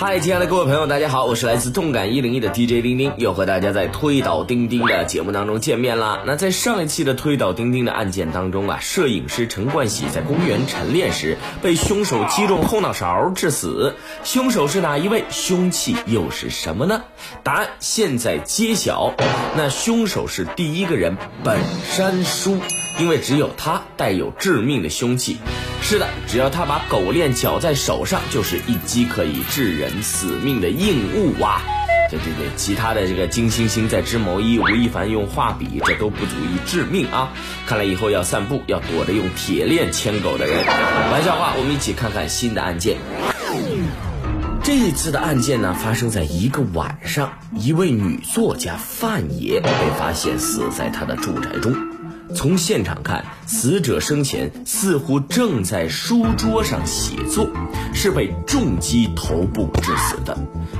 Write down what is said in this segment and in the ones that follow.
嗨，亲爱的各位朋友，大家好，我是来自动感一零一的 DJ 丁丁，又和大家在推倒钉钉的节目当中见面啦。那在上一期的推倒钉钉的案件当中啊，摄影师陈冠希在公园晨练时被凶手击中后脑勺致死，凶手是哪一位？凶器又是什么呢？答案现在揭晓，那凶手是第一个人本山叔。因为只有他带有致命的凶器，是的，只要他把狗链绞在手上，就是一击可以致人死命的硬物啊！这这这，其他的这个金星星在织毛衣，吴亦凡用画笔，这都不足以致命啊！看来以后要散步要躲着用铁链牵狗的人。玩笑话，我们一起看看新的案件。这一次的案件呢，发生在一个晚上，一位女作家范爷被发现死在她的住宅中。从现场看，死者生前似乎正在书桌上写作，是被重击头部致死的。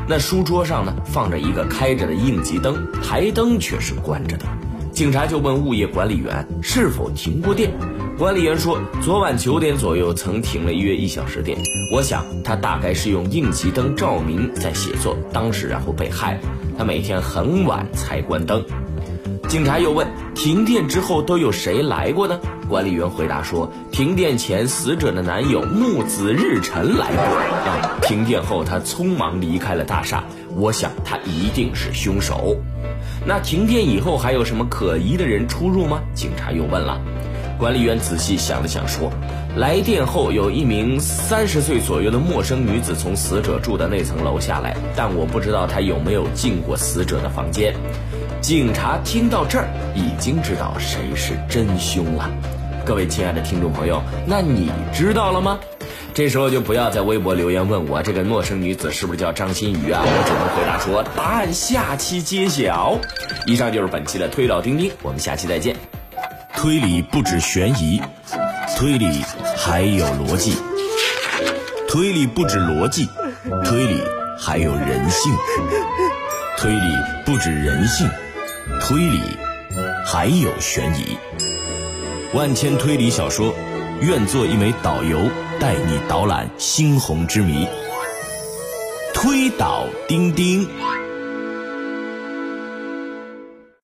那书桌上呢，放着一个开着的应急灯，台灯却是关着的。警察就问物业管理员是否停过电，管理员说昨晚九点左右曾停了约一小时电。我想他大概是用应急灯照明在写作，当时然后被害。他每天很晚才关灯。警察又问：停电之后都有谁来过呢？管理员回答说：停电前死者的男友木子日晨来过，停电后他匆忙离开了大厦。我想他一定是凶手。那停电以后还有什么可疑的人出入吗？警察又问了。管理员仔细想了想说：来电后有一名三十岁左右的陌生女子从死者住的那层楼下来，但我不知道她有没有进过死者的房间。警察听到这儿，已经知道谁是真凶了。各位亲爱的听众朋友，那你知道了吗？这时候就不要在微博留言问我这个陌生女子是不是叫张馨予啊？我只能回答说，答案下期揭晓。以上就是本期的推导钉钉，我们下期再见。推理不止悬疑，推理还有逻辑；推理不止逻辑，推理还有人性；推理不止人性。推理还有悬疑，万千推理小说，愿做一枚导游，带你导览猩红之谜。推倒钉钉。